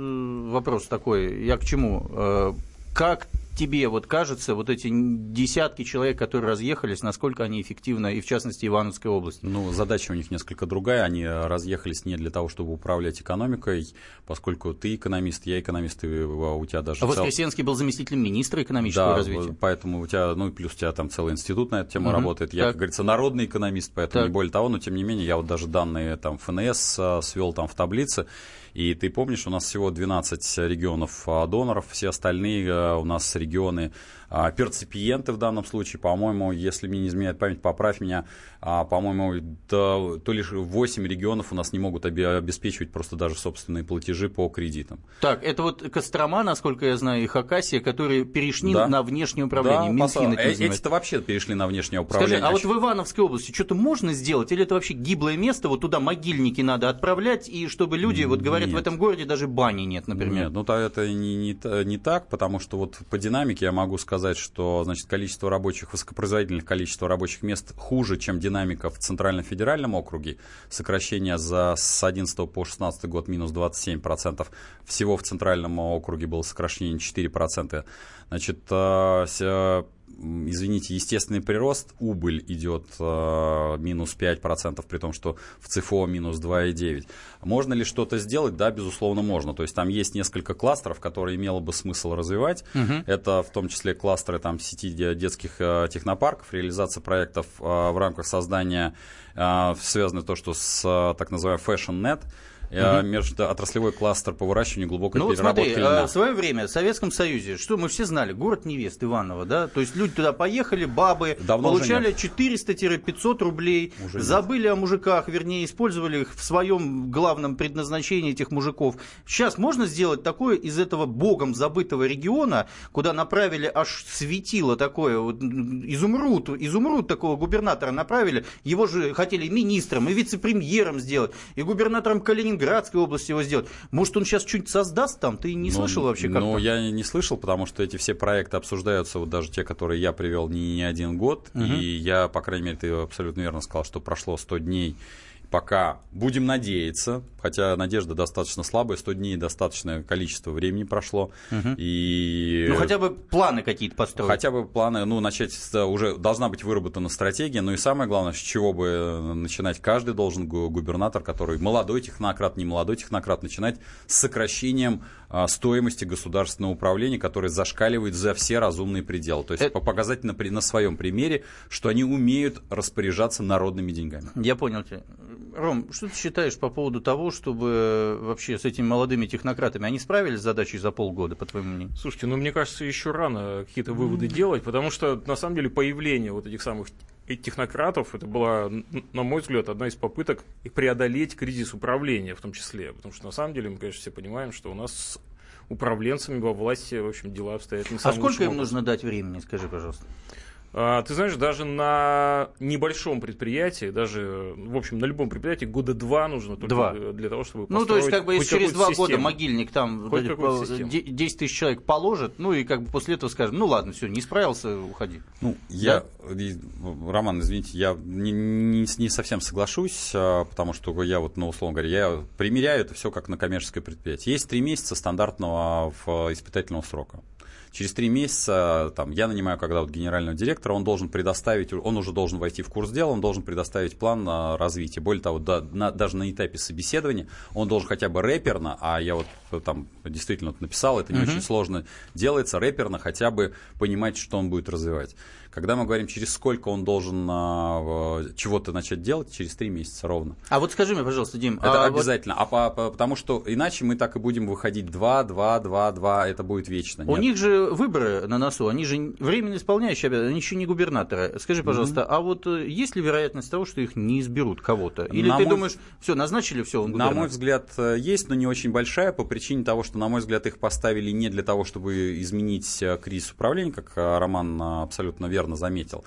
вопрос такой, я к чему? Э, как тебе вот кажется, вот эти десятки человек, которые разъехались, насколько они эффективны, и в частности Ивановской области? Ну, задача у них несколько другая. Они э, разъехались не для того, чтобы управлять экономикой, поскольку ты экономист, я экономист, и э, у тебя даже... А цел- Воскресенский был заместителем министра экономического Да, развития. поэтому у тебя, ну плюс у тебя там целый институт на эту тему Мгм. работает. Я, Так. как говорится, народный экономист, поэтому Так. не более того, но тем не менее, я вот даже данные там ФНС а, свел там в таблице, и ты помнишь, у нас всего 12 регионов а, доноров, все остальные а, у нас регионы а, перципиенты в данном случае, по-моему, если мне не изменяет память, поправь меня, а, по-моему, то, то лишь 8 регионов у нас не могут обеспечивать просто даже собственные платежи по кредитам. Так, это вот Кострома, насколько я знаю, и Хакасия, которые перешли да. на внешнее управление. Да, Минфин э, эти-то вообще перешли на внешнее управление. Скажи, а вот в Ивановской области что-то можно сделать? Или это вообще гиблое место, вот туда могильники надо отправлять, и чтобы люди, вот говорят, в этом городе даже бани нет, например? Нет, ну это не, не, не так, потому что вот по динамике я могу сказать, что значит, количество рабочих, высокопроизводительных количество рабочих мест хуже, чем динамика в Центральном федеральном округе. Сокращение за, с 11 по 16 год минус 27%. Всего в Центральном округе было сокращение 4%. Значит, э, извините, естественный прирост, убыль идет э, минус 5%, при том, что в ЦФО минус 2,9%. Можно ли что-то сделать? Да, безусловно, можно. То есть там есть несколько кластеров, которые имело бы смысл развивать. Угу. Это в том числе кластеры там, сети детских э, технопарков, реализация проектов э, в рамках создания, э, связано то, что с э, так называемым FashionNet, угу. межотраслевой кластер по выращиванию глубокой ну, переработки смотри, льна. в свое время в Советском Союзе, что мы все знали, город невест Иваново, да, то есть люди туда поехали, бабы, Давно получали 400-500 рублей, уже забыли нет. о мужиках, вернее, использовали их в своем главном предназначении этих мужиков. Сейчас можно сделать такое из этого богом забытого региона, куда направили аж светило такое, вот, изумруд, изумруд такого губернатора направили, его же хотели министром и вице-премьером сделать, и губернатором Калининграда Калининградской области его сделать. Может, он сейчас что-нибудь создаст там? Ты не ну, слышал вообще? Как ну, я не слышал, потому что эти все проекты обсуждаются, вот даже те, которые я привел не, не один год. Угу. И я, по крайней мере, ты абсолютно верно сказал, что прошло 100 дней пока будем надеяться, хотя надежда достаточно слабая, 100 дней достаточное количество времени прошло. Угу. И... Ну, хотя бы планы какие-то построить. Хотя бы планы, ну, начать, с, уже должна быть выработана стратегия, ну и самое главное, с чего бы э, начинать каждый должен губернатор, который молодой технократ, не молодой технократ, начинать с сокращением стоимости государственного управления, которое зашкаливает за все разумные пределы. То есть Это... показать на, на своем примере, что они умеют распоряжаться народными деньгами. Я понял тебя. Ром, что ты считаешь по поводу того, чтобы вообще с этими молодыми технократами, они справились с задачей за полгода, по твоему мнению? Слушайте, ну мне кажется, еще рано какие-то выводы делать, потому что на самом деле появление вот этих самых технократов, это была, на мой взгляд, одна из попыток преодолеть кризис управления в том числе. Потому что на самом деле мы, конечно, все понимаем, что у нас с управленцами во власти, в общем, дела обстоят не А сколько им нужно дать времени, скажи, пожалуйста? А, ты знаешь, даже на небольшом предприятии, даже, в общем, на любом предприятии года два нужно только два. для того, чтобы Ну, то есть, как бы, если через два систему. года могильник там 10 тысяч человек положит, ну, и как бы после этого скажем, ну, ладно, все, не справился, уходи. Ну, я, Роман, извините, я не, не, не совсем соглашусь, а, потому что я вот, ну, условно говоря, я примеряю это все как на коммерческое предприятие. Есть три месяца стандартного испытательного срока. Через три месяца там, я нанимаю когда вот генерального директора, он должен предоставить, он уже должен войти в курс дела, он должен предоставить план на развитие. Более того, да, на, даже на этапе собеседования он должен хотя бы рэперно, а я вот там действительно вот написал, это не uh-huh. очень сложно делается, рэперно хотя бы понимать, что он будет развивать. Когда мы говорим, через сколько он должен а, чего-то начать делать, через три месяца ровно. А вот скажи мне, пожалуйста, Дим. Это а обязательно. Вот... А по, по, потому что иначе мы так и будем выходить два, два, два, два, это будет вечно. У Нет. них же выборы на носу, они же временно исполняющие обязанности, они еще не губернаторы. Скажи, пожалуйста, mm-hmm. а вот э, есть ли вероятность того, что их не изберут кого-то? Или на ты мой... думаешь, все, назначили, все, он губернатор? На мой взгляд, э, есть, но не очень большая, по причине того, что, на мой взгляд, их поставили не для того, чтобы изменить э, кризис управления, как Роман абсолютно верно заметил.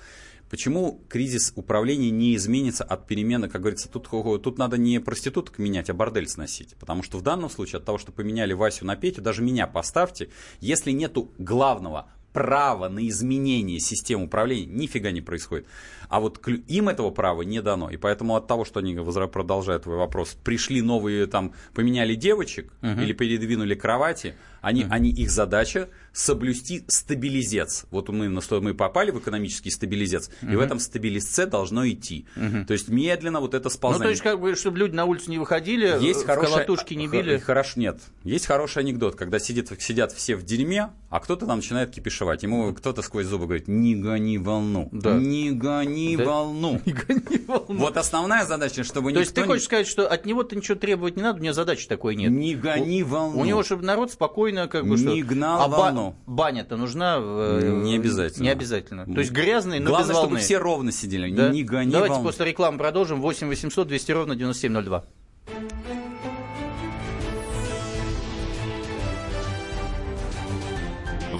Почему кризис управления не изменится от перемены, как говорится, тут, тут надо не проституток менять, а бордель сносить. Потому что в данном случае от того, что поменяли Васю на Петю, даже меня поставьте, если нету главного права на изменение системы управления, нифига не происходит. А вот им этого права не дано. И поэтому от того, что они, продолжают твой вопрос, пришли новые, там, поменяли девочек uh-huh. или передвинули кровати, они, uh-huh. они, их задача соблюсти стабилизец. Вот мы, мы попали в экономический стабилизец, uh-huh. и в этом стабилизце должно идти. Uh-huh. То есть медленно вот это сползание. Ну, то есть, как бы, чтобы люди на улицу не выходили, есть в колотушки не били. Хорошо, нет. Есть хороший анекдот, когда сидит, сидят все в дерьме, а кто-то там начинает кипишевать. Ему кто-то сквозь зубы говорит, не гони волну, да. не гони да? волну. [LAUGHS] Не гони волну. Вот основная задача, чтобы То есть ты хочешь сказать, что от него-то ничего требовать не надо, у него задачи такой нет. Не гони волну. У него, чтобы народ спокойно как бы Не что. гнал а ба- волну. баня-то нужна? э, Не обязательно. Не обязательно. То есть грязный, но Главное, без волны. чтобы все ровно сидели. Да? Не гони Давайте волну. после рекламы продолжим. 8 800 200 ровно 9702.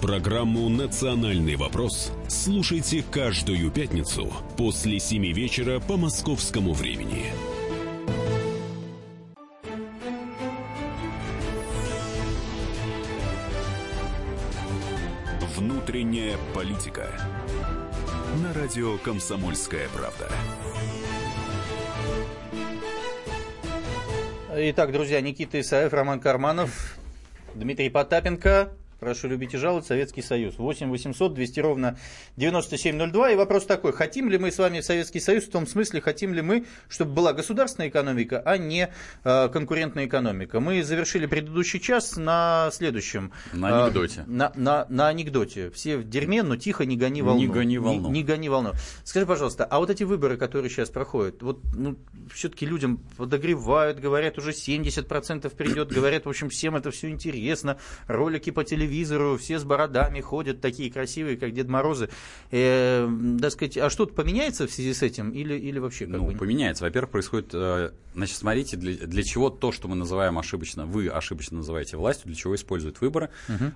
Программу «Национальный вопрос» слушайте каждую пятницу после 7 вечера по московскому времени. Внутренняя политика. На радио «Комсомольская правда». Итак, друзья, Никита Исаев, Роман Карманов, Дмитрий Потапенко. Прошу любить и жаловать, Советский Союз. 8 800 200 ровно 9702. И вопрос такой, хотим ли мы с вами Советский Союз, в том смысле, хотим ли мы, чтобы была государственная экономика, а не э, конкурентная экономика. Мы завершили предыдущий час на следующем. На э, анекдоте. на, на, на анекдоте. Все в дерьме, но тихо, не гони волну. Не гони волну. Не, не гони волну. Скажи, пожалуйста, а вот эти выборы, которые сейчас проходят, вот ну, все-таки людям подогревают, говорят, уже 70% придет, говорят, в общем, всем это все интересно, ролики по телевизору, все с бородами ходят, такие красивые, как Дед Морозы. Э, так сказать, а что-то поменяется в связи с этим или, или вообще как Ну, бы... поменяется. Во-первых, происходит... э, Значит, смотрите, для, для чего то, что мы называем ошибочно, вы ошибочно называете властью, для чего используют выборы,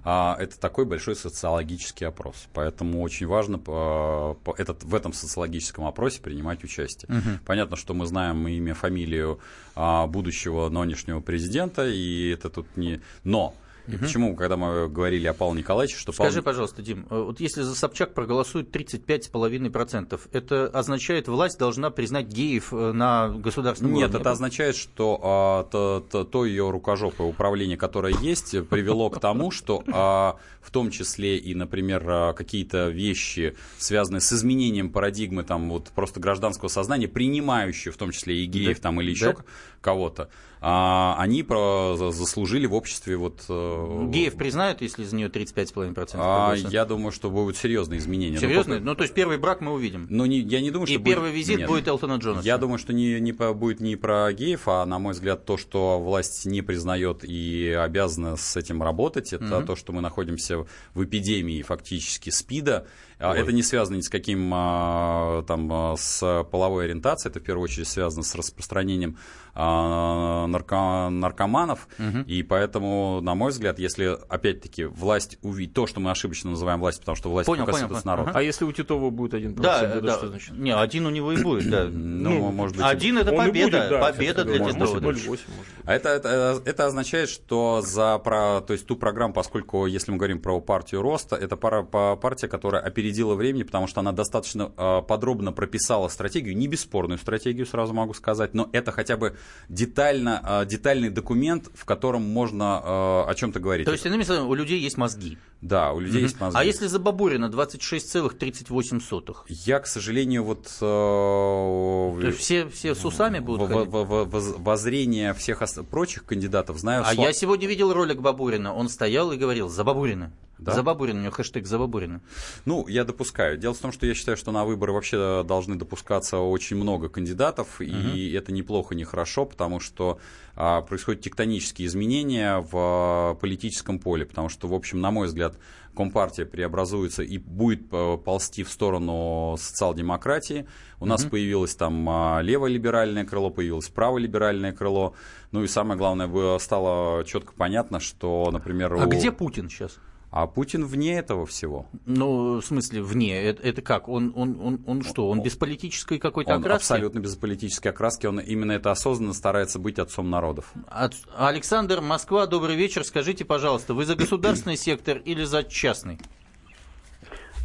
а, это такой большой социологический опрос. Поэтому очень важно по- по- этот, в этом социологическом опросе принимать участие. Понятно, что мы знаем имя, фамилию а, будущего нынешнего президента, и это тут не... Но... И почему, когда мы говорили о Павле Николаевиче, что Скажи, Павел- пожалуйста, Дим, э, вот если за Собчак проголосует 35,5%, это означает, власть должна признать геев э, на государственном Нет, уровне? это означает, что а, то, то, то ее рукожопое управление, которое есть, привело к тому, что а, в том числе и, например, а, какие-то вещи, связанные с изменением парадигмы там, вот, просто гражданского сознания, принимающие в том числе и геев Да. там, или еще Да. кого-то, а, они про- за- заслужили в обществе вот... э, Геев признают, если за нее 35,5%? а, я думаю, что будут серьезные изменения. Ну, Серьезно? просто- Ну, то есть первый брак мы увидим. Ну, не, я не думаю, И что первый визит Нет. будет Элтона Джонаса. Я думаю, что не, не по- будет не про геев, а, на мой взгляд, то, что власть не признает и обязана с этим работать, это Мгм. то, что мы находимся в эпидемии фактически СПИДа. А, Ой. Это не связано ни с каким а, там а, с половой ориентацией, это в первую очередь связано с распространением нарко- наркоманов, Мгм. и поэтому, на мой взгляд, если опять-таки власть увидит то, что мы ошибочно называем власть, потому что власть Понял, понял, понял. народ. Ага. А если у Титова будет один Да, процент, это да. что значит? Не, один у него и будет, да. Ну, может быть, Один это победа, будет, да, победа для может, Титова. 0,8, может быть. А это, это, это означает, что за про, то есть ту программу, поскольку если мы говорим про партию роста, это пара, па- партия, которая опередила времени, потому что она достаточно э, подробно прописала стратегию, не бесспорную стратегию, сразу могу сказать, но это хотя бы детально, э, детальный документ, в котором можно э, о чем-то говорить. То есть, иными словами, у людей есть мозги. да, у людей есть мозги. А если за Бабурина 26,38? Я, к сожалению, вот... э, То есть все, все с усами будут в- в- в- воз- воззрение всех прочих кандидатов знаю. А слаб- я сегодня видел ролик Бабурина. Он стоял и говорил «За Бабурина». Да? За Бабурина, у него хэштег «За Бабурина». Ну, я допускаю. Дело в том, что я считаю, что на выборы вообще должны допускаться очень много кандидатов, и это неплохо, не хорошо, потому что а, происходят тектонические изменения в а, политическом поле, потому что, в общем, на мой взгляд, Компартия преобразуется и будет а, ползти в сторону социал-демократии. У нас появилось там а, леволиберальное крыло, появилось праволиберальное крыло. Ну и самое главное, стало четко понятно, что, например... А у- где Путин сейчас? А Путин вне этого всего. Ну, в смысле, вне. Это, это как? Он, он, он, он что? Он без политической какой-то Он окраски? абсолютно без политической окраски, он именно это осознанно старается быть отцом народов. От- Александр, Москва, добрый вечер. Скажите, пожалуйста, вы за государственный [CLEARS THROAT] сектор или за частный?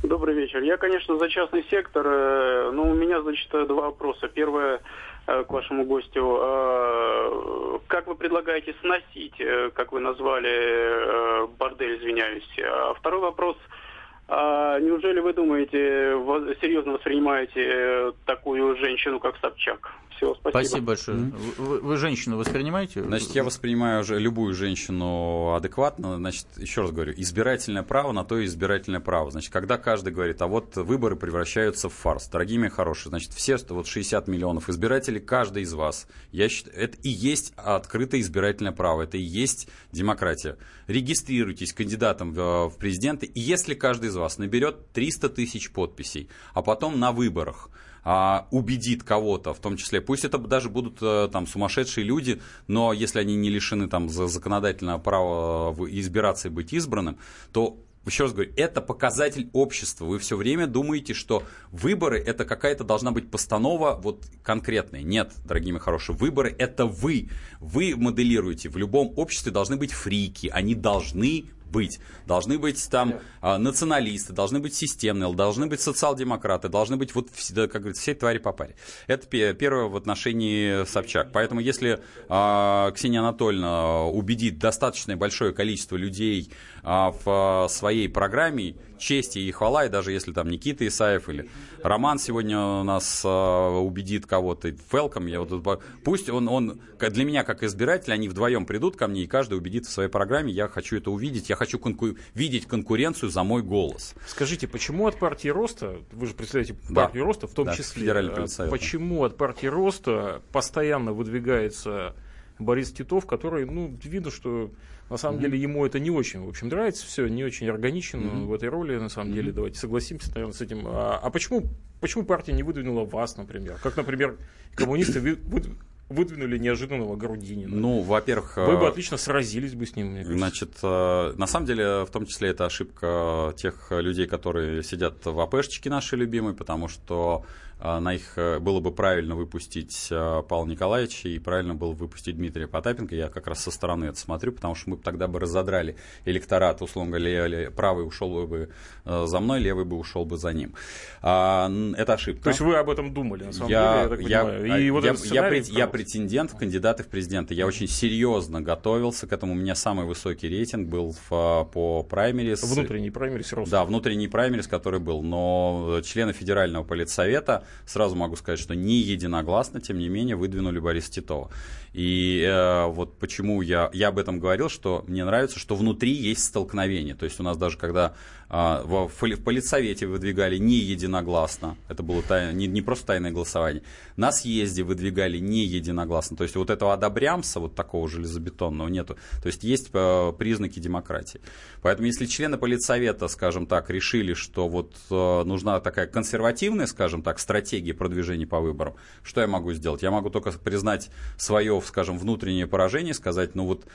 Добрый вечер. Я, конечно, за частный сектор, э, но у меня, значит, два вопроса. Первое, к вашему гостю. Э, как вы предлагаете сносить, э, как вы назвали, бордель, извиняюсь? А второй вопрос. А неужели вы думаете, серьезно воспринимаете такую женщину, как Собчак? Все, спасибо. Спасибо большое. Mm-hmm. Вы, вы женщину воспринимаете? Значит, я воспринимаю уже любую женщину адекватно. Значит, еще раз говорю, избирательное право на то и избирательное право. Значит, когда каждый говорит, а вот выборы превращаются в фарс. Дорогие мои хорошие, значит, все вот 60 миллионов избирателей, каждый из вас, я считаю, это и есть открытое избирательное право, это и есть демократия. Регистрируйтесь кандидатом в, в президенты, и если каждый из вас наберет 300 тысяч подписей, а потом на выборах а, убедит кого-то, в том числе, пусть это даже будут а, там сумасшедшие люди, но если они не лишены там законодательного права э, избираться и быть избранным, то еще раз говорю, это показатель общества. Вы все время думаете, что выборы это какая-то должна быть постанова вот конкретная. Нет, дорогие мои хорошие, выборы это вы. Вы моделируете. В любом обществе должны быть фрики. Они должны быть. Должны быть там а, националисты, должны быть системные, должны быть социал-демократы, должны быть вот, как говорится, все твари по паре. Это первое в отношении Собчак. Поэтому если а, Ксения Анатольевна убедит достаточное большое количество людей в своей программе, чести и хвала, и даже если там Никита Исаев или Роман сегодня у нас а, убедит кого-то, Фелком, я вот, пусть он, он, для меня как избиратель, они вдвоем придут ко мне, и каждый убедит в своей программе, я хочу это увидеть, я хочу конку- видеть конкуренцию за мой голос. Скажите, почему от партии Роста, вы же представляете партию да. Роста в том да, числе, э, почему от партии Роста постоянно выдвигается Борис Титов, который, ну, видно, что на самом mm-hmm. деле ему это не очень, в общем, нравится, все не очень органично mm-hmm. в этой роли, на самом mm-hmm. деле, давайте согласимся, наверное, с этим. А, а почему, почему партия не выдвинула вас, например? Как, например, коммунисты вы, вы, выдвинули неожиданного Грудинина. Ну, во-первых... Вы бы э, отлично сразились бы с ним, мне Значит, э, на самом деле, в том числе, это ошибка тех людей, которые сидят в АПшечке наши любимые, потому что а, на их э, было бы правильно выпустить э, Павла Николаевича и правильно было выпустить Дмитрия Потапенко. Я как раз со стороны это смотрю, потому что мы тогда бы разодрали электорат, условно говоря, правый ушел бы э, за мной, левый бы ушел бы за ним. А, это ошибка. То есть вы об этом думали, на самом я, деле, я так понимаю. Я, и вот я, я, пред, я претендент в кандидаты в президенты. Я очень серьезно готовился к этому. У меня самый высокий рейтинг был в, по праймерис. Внутренний праймерис роста. Да, внутренний праймерис, который был. Но члены федерального политсовета сразу могу сказать, что не единогласно, тем не менее, выдвинули Бориса Титова. И э, вот почему я, я об этом говорил, что мне нравится, что внутри есть столкновение. То есть у нас даже когда в, в политсовете выдвигали не единогласно, это было тай, не, не просто тайное голосование, на съезде выдвигали не единогласно. То есть вот этого одобрямса, вот такого железобетонного нету. То есть есть э, признаки демократии. Поэтому если члены политсовета, скажем так, решили, что вот э, нужна такая консервативная, скажем так, стратегия продвижения по выборам, что я могу сделать? Я могу только признать свое скажем, внутреннее поражение, сказать, ну вот,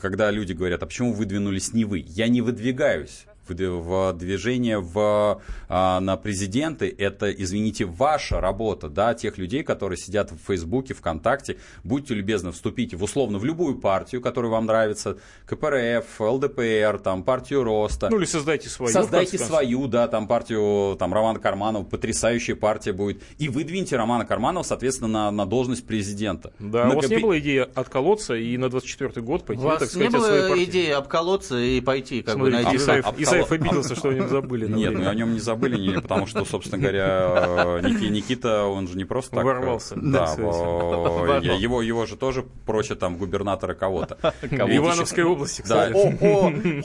когда люди говорят, а почему выдвинулись не вы? Я не выдвигаюсь в движение в, а, на президенты, это, извините, ваша работа, да, тех людей, которые сидят в Фейсбуке, ВКонтакте. Будьте любезны, вступите в условно в любую партию, которая вам нравится, КПРФ, ЛДПР, там, партию Роста. Ну или создайте свою. Создайте свою, да, там, партию там, Романа Карманова, потрясающая партия будет. И выдвиньте Романа Карманова, соответственно, на, на должность президента. Да, на у вас копи... не было идеи отколоться и на 24 год пойти, у вас так сказать, не было идеи обколоться и пойти, как Смотрите, бы, найти... Исаев, Исаев обиделся, что о нем забыли. Нет, мы о нем не забыли, не, потому что, собственно говоря, Никита, он же не просто так... Ворвался. Да, его, его же тоже прочее там губернатора кого-то. Ивановской области, кстати. Да,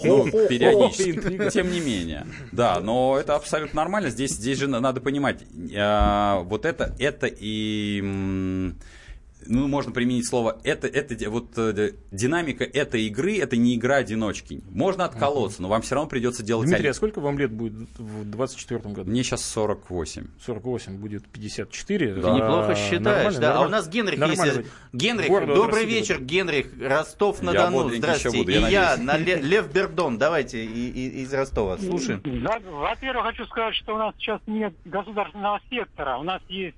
ну, периодически, тем не менее. Да, но это абсолютно нормально. Здесь, здесь же надо понимать, а, вот это, это и ну, можно применить слово, это, это вот э, динамика этой игры, это не игра одиночки. Можно отколоться, но вам все равно придется делать... Дмитрий, а сколько вам лет будет в 24 году? Мне сейчас 48. 48, будет 54. Да. Ты неплохо а, считаешь, да. А у нас Генрих есть. Генрих, Гордо добрый вечер, Генрих, Ростов-на-Дону, здравствуйте. Буду, и я, на Лев Бердон, давайте из Ростова, слушаем. Во-первых, хочу сказать, что у нас сейчас нет государственного сектора, у нас есть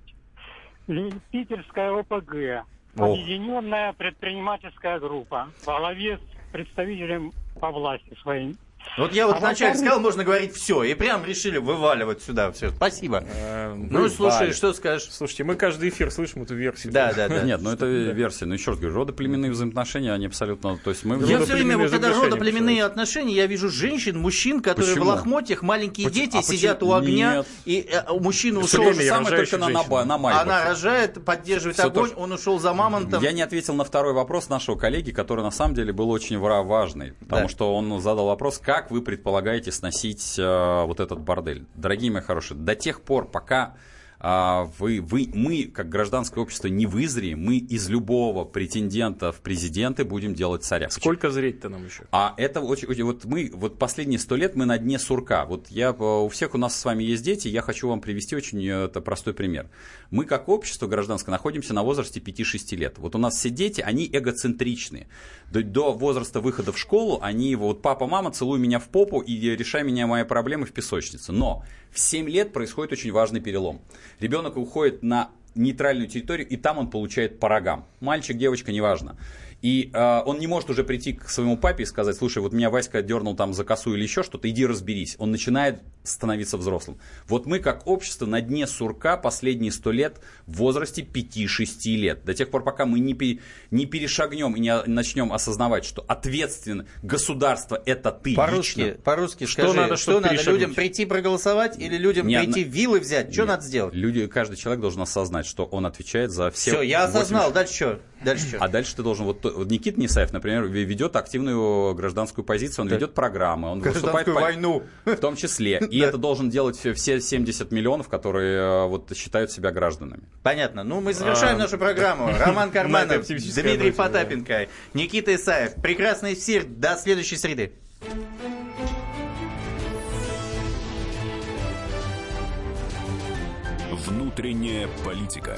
Питерская ОПГ, объединенная предпринимательская группа во главе с представителем по власти своим. Вот я вот А вначале сказал, можно говорить все, и прям решили вываливать сюда все. Спасибо. Э, Ну, слушай, что скажешь? Слушайте, мы каждый эфир слышим эту версию. Да, да, да. Нет, ну это версия. Но еще раз говорю, родоплеменные взаимоотношения, они абсолютно... То есть мы... Я все время, вот когда родоплеменные отношения, я вижу женщин, мужчин, которые в лохмотьях, маленькие дети А сидят у огня, и Все ушел, то же самое, только на, Майбахе. она рожает, поддерживает огонь, он ушел за мамонтом. Я не ответил на второй вопрос нашего коллеги, который на самом деле был очень важный, потому что он задал вопрос, как вы предполагаете сносить э, вот этот бордель. Дорогие мои хорошие, до тех пор, пока вы, вы, мы, как гражданское общество, не вызреем, мы из любого претендента в президенты будем делать царя. Сколько зреть-то нам еще? А это очень, очень- вот мы, вот последние сто лет мы на дне сурка. Вот я, э, у всех у нас с вами есть дети, я хочу вам привести очень э, это, простой пример. Мы как общество гражданское находимся на возрасте 5-6 лет. Вот у нас все дети, они эгоцентричные. До, до возраста выхода в школу они, вот папа, мама, целуй меня в попу и решай меня мои проблемы в песочнице. Но в 7 лет происходит очень важный перелом. Ребенок уходит на нейтральную территорию, и там он получает по рогам. Мальчик, девочка, неважно. И э, он не может уже прийти к своему папе и сказать, слушай, вот меня Васька дернул там за косу или еще что-то, иди разберись. Он начинает становиться взрослым. Вот мы как общество на дне сурка последние сто лет в возрасте 5-6 лет. До тех пор, пока мы не, пе- не перешагнем и не начнем осознавать, что ответственно государство это ты По-русски, лично. по-русски Что скажи, надо, что надо людям прийти проголосовать или людям Не, прийти вилы взять? Что Нет. надо сделать? Люди, каждый человек должен осознать, что он отвечает за все. Все, я 80 осознал. Дальше что? Дальше что? А дальше ты должен, вот, вот Никита Несаев, например, ве- ведет активную гражданскую позицию, он ведет программы, он выступает по- войну. в том числе. [LAUGHS] И это должен делать все- все 70 миллионов, которые э, вот считают себя гражданами. Понятно. Ну, мы завершаем А, нашу программу. [LAUGHS] Роман Карманов, Дмитрий да. Потапенко, Никита Исаев. Прекрасный эфир. До следующей среды. Внутренняя политика.